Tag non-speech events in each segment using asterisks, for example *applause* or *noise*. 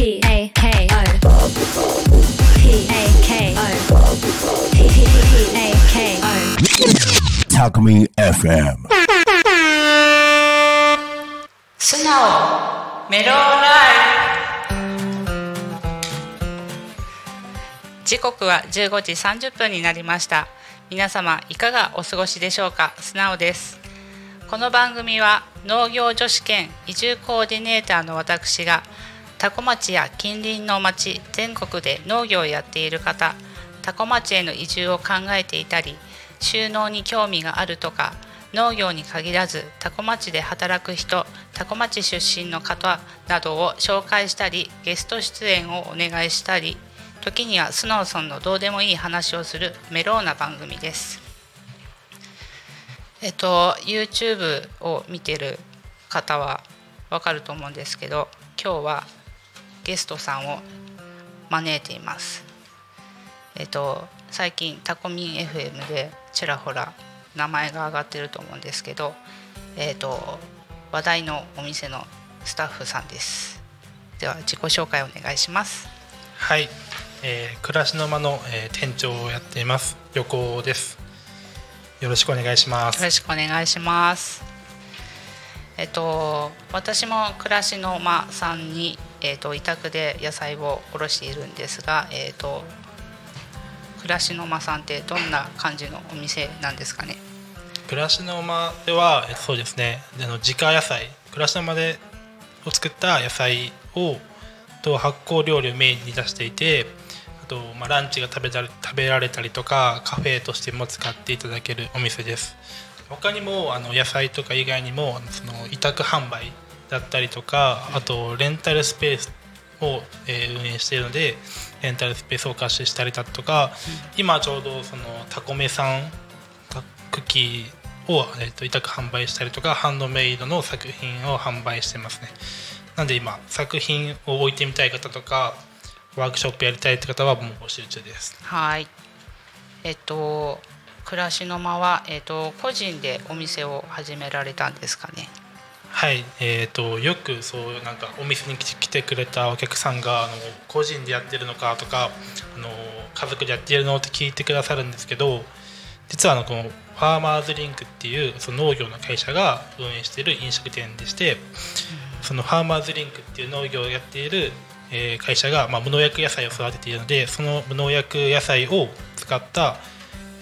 P A K O P A K O P A K O Talk Me FM. 素直メロンライ時刻は15時30分になりました。皆様いかがお過ごしでしょうか？素直です。この番組は農業女子兼移住コーディネーターの私が多古町や近隣の町全国で農業をやっている方多古町への移住を考えていたり収納に興味があるとか農業に限らず多古町で働く人多古町出身の方などを紹介したりゲスト出演をお願いしたり時にはスノーソンのどうでもいい話をするメローな番組です。えっと YouTube を見てる方はわかると思うんですけど今日はゲストさんを招いています。えっと最近タコミン FM でちらほら名前が挙がってると思うんですけど、えっと話題のお店のスタッフさんです。では自己紹介お願いします。はい、えー、暮らしの間の、えー店長をやっています横尾ですよろしくお願いしますよろしくお願いします。えっと私も暮らしの間さんにえっと委託で野菜を卸しているんですが、えっと暮らしの間さんってどんな感じのお店なんですかね？暮らしの間ではそうですね。あの自家野菜。暮らしの間でを作った野菜をと発酵料理をメインに出していてあと、まあ、ランチが食べたり食べられたりとかカフェとしても使っていただけるお店です。他にもあの野菜とか以外にもその委託販売だったりとかあとレンタルスペースを、えー運営しているのでレンタルスペースを貸ししたりだとか、今ちょうどそのタコメさんたクッキーを、えー、と委託販売したりとかハンドメイドの作品を販売してますねなんで今作品を置いてみたい方とかワークショップやりたいって方はもう募集中ですはい。えっと暮らしの間はえっと個人でお店を始められたんですかね。はいえー、とよくそうなんかお店に来来てくれたお客さんがあの個人でやってるのかとかあの家族でやってるのって聞いてくださるんですけど実はあのこのファーマーズリンクっていうその農業の会社が運営している飲食店でしてそのファーマーズリンクっていう農業をやっている、えー会社が、まあ、無農薬野菜を育てているのでその無農薬野菜を使った、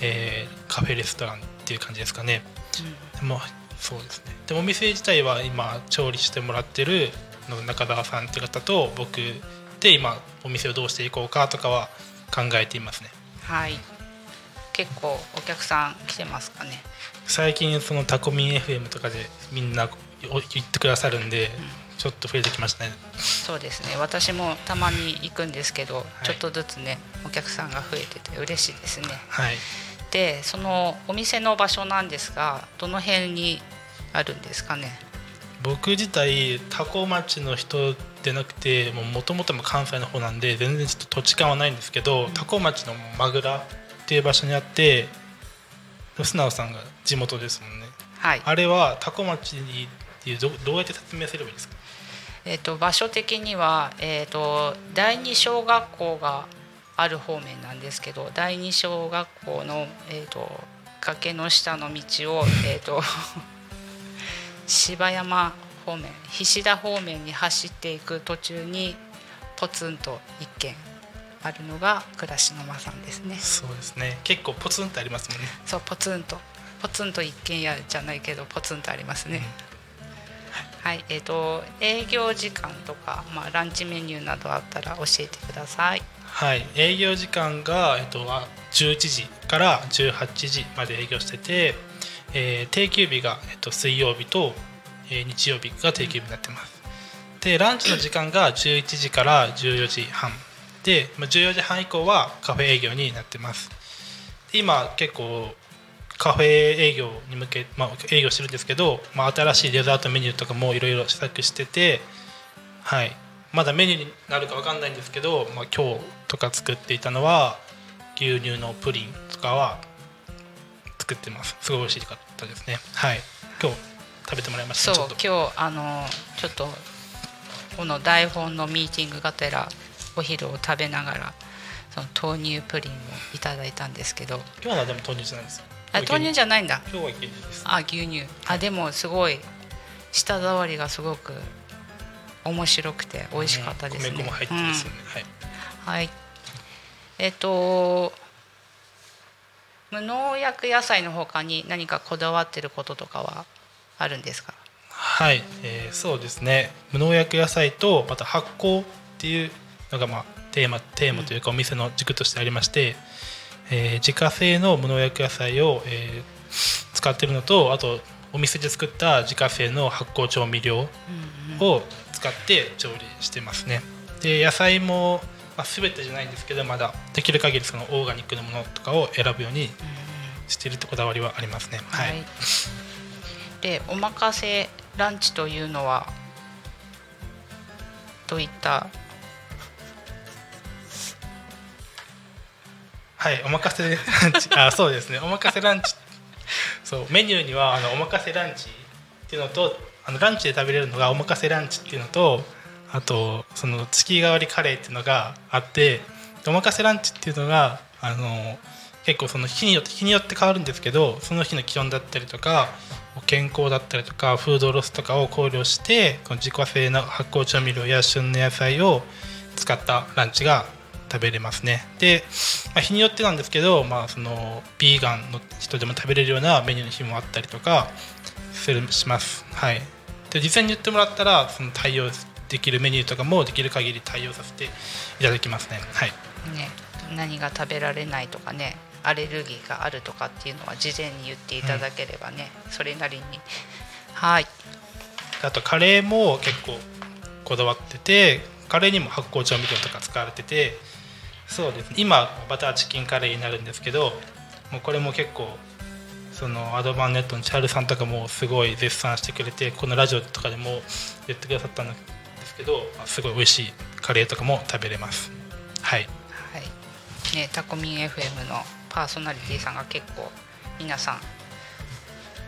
えーカフェレストランっていう感じですかね。でもそうですね。でもお店自体は今調理してもらってるの中澤さんって方と僕で今お店をどうしていこうかとかは考えていますね。はい。結構お客さん来てますかね。最近そのタコミン FM とかでみんなお言ってくださるんでちょっと増えてきましたね。そうですね。私もたまに行くんですけど、い。ちょっとずつねお客さんが増えてて嬉しいですね。はいでそのお店の場所なんですがどの辺にあるんですかね？僕自体タコ町の人でなくてもともとも関西の方なんで全然ちょっと土地勘はないんですけど、タコ町のマグラっていう場所にあって素直さんが地元ですもんね。はい。あれはタコ町っていうどどうやって説明すればいいですか？えー、と場所的には、えー、と第二小学校がある方面なんですけど第二小学校の、えー、と崖の下の道を、えー、と *laughs* 芝山方面菱田方面に走っていく途中にポツンと一軒あるのが暮らしの間さんですね。そうですね結構ポツンってありますもんねそうポツンとポツンと一軒家じゃないけどポツンとありますね。はい、えっ、と営業時間とかまあランチメニューなどあったら教えてください。はい。営業時間が、えっと、11時から18時まで営業してて、えー定休日が、えっと、水曜日と、えー日曜日が定休日になってます。でランチの時間が11時から14時半。でまあ14時半以降はカフェ営業になってます。今結構カフェ営業に向け、まあ、営業してるんですけど、まあ、新しいデザートメニューとかもいろいろ試作しててはい。まだメニューになるかわかんないんですけど、まあ、今日とか作っていたのは牛乳のプリンとかは作ってます。すごい美味しかったですね。はい。今日食べてもらいました。そうちょっと。今日あのちょっとこの台本のミーティングがてらお昼を食べながらその豆乳プリンをいただいたんですけど。今日はでも豆乳じゃないですよ。あ豆乳じゃないんだ。今日は牛乳です。あ牛乳。あでもすごい舌触りがすごく面白くて美味しかったですね、うん米粉も入ってますよね、はいうん。はい。えっ、と無農薬野菜の他に何かこだわってることとかはあるんですか？はい、えーそうですね。無農薬野菜とまた発酵っていうのがまあテーマテーマというかお店の軸としてありまして、えー自家製の無農薬野菜を、えー使ってるのとあとお店で作った自家製の発酵調味料を使って調理してますね。で野菜も、まあ、全てじゃないんですけどまだできる限りそのオーガニックのものとかを選ぶようにしているってこだわりはありますね。はい、でおまかせランチというのはどういった？はい、おまかせランチ、あ、そうですね、おまかせランチ。*laughs* そう、メニューには、あの、おまかせランチっていうのと、あの、ランチで食べれるのが、おまかせランチっていうのと。あと、その月替わりカレーっていうのがあって。おまかせランチっていうのが、あの、結構その日によって、日によって変わるんですけど、その日の気温だったりとか。健康だったりとかフードロスとかを考慮してこの自家製の発酵調味料や旬の野菜を使ったランチが食べれますねで、まあ、日によってなんですけど、まあ、そのビーガンの人でも食べれるようなメニューの日もあったりとかするしますはいで事前に言ってもらったらその対応できるメニューとかもできる限り対応させていただきますね。はい。ね何が食べられないとかねアレルギーがあるとかっていうのは事前に言っていただければね、それなりに。はい。あとカレーも結構こだわっててカレーにも発酵調味料とか使われててそうですね。今バターチキンカレーになるんですけどもうこれも結構そのアドバンネットのチャールさんとかもすごい絶賛してくれてこのラジオとかでも言ってくださったんですけどすごい美味しいカレーとかも食べれます。はい。はい。ねタコミン FM のパーソナリティさんが結構皆さん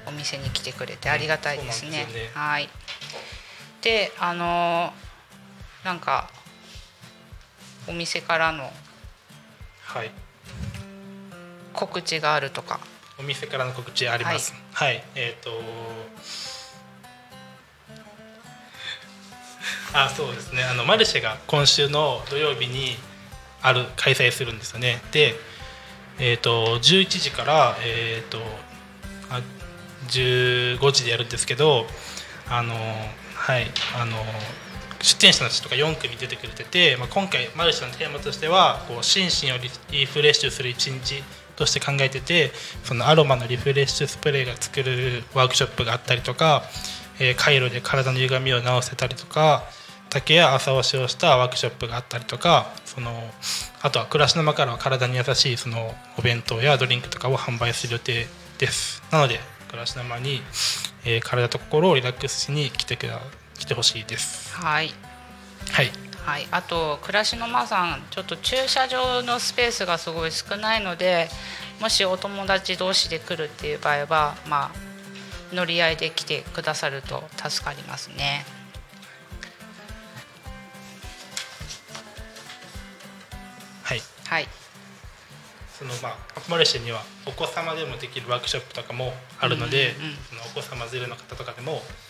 お店に来てくれてありがたいですね。そうなんですよね。はい。であのーなんかお店からのはい。告知があるとかお店からの告知あります。はい、えっ、とあそうですね。あのマルシェが今週の土曜日にある開催するんですよね。でえっ、と11時からえっ、とあ15時でやるんですけどあのはいあの出店者の人とか4組出てくれてて、まあ、今回マルシェのテーマとしてはこう心身をリフレッシュする一日として考えててそのアロマのリフレッシュスプレーが作るワークショップがあったりとか、えーカイロで体の歪みを直せたりとか竹や朝を使用したワークショップがあったりとかそのあとは暮らしの間からは体に優しいそのお弁当やドリンクとかを販売する予定です。なので暮らしの間に、えー体と心をリラックスしに来てください来てほしいです。はい。はい。はい、あと暮らしの間さんちょっと駐車場のスペースがすごい少ないのでもしお友達同士で来るっていう場合はまあ乗り合いで来てくださると助かりますね。はい。はい。そのまあマルシェにはお子様でもできるワークショップとかもあるので、うんうんうん。そのお子様連れの方とかでも来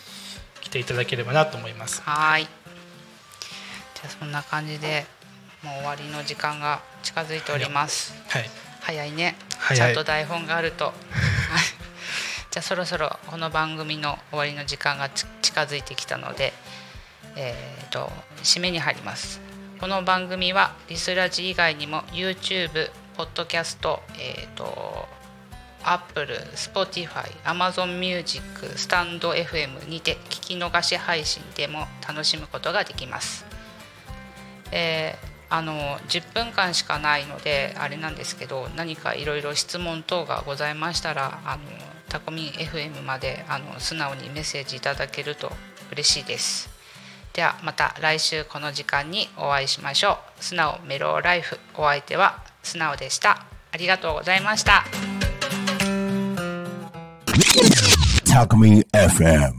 ていただければなと思います。はい。じゃあそんな感じでもう終わりの時間が近づいております。はい。早いね。早い。ちゃんと台本があると。は *laughs* い *laughs* じゃあそろそろこの番組の終わりの時間がち近づいてきたのでえー、と締めに入ります。この番組はリスラジ以外にも YouTube、ポッドキャスト、えー、と Apple、Spotify、Amazon Music、スタンド FM にて聞き逃し配信でも楽しむことができます。えーあの10分間しかないのであれなんですけど何かいろいろ質問等がございましたらあのタコミン FM まであの素直にメッセージいただけると嬉しいです。ではまた来週この時間にお会いしましょう。素直メローライフお相手は素直でした。ありがとうございました。Talk Me FM.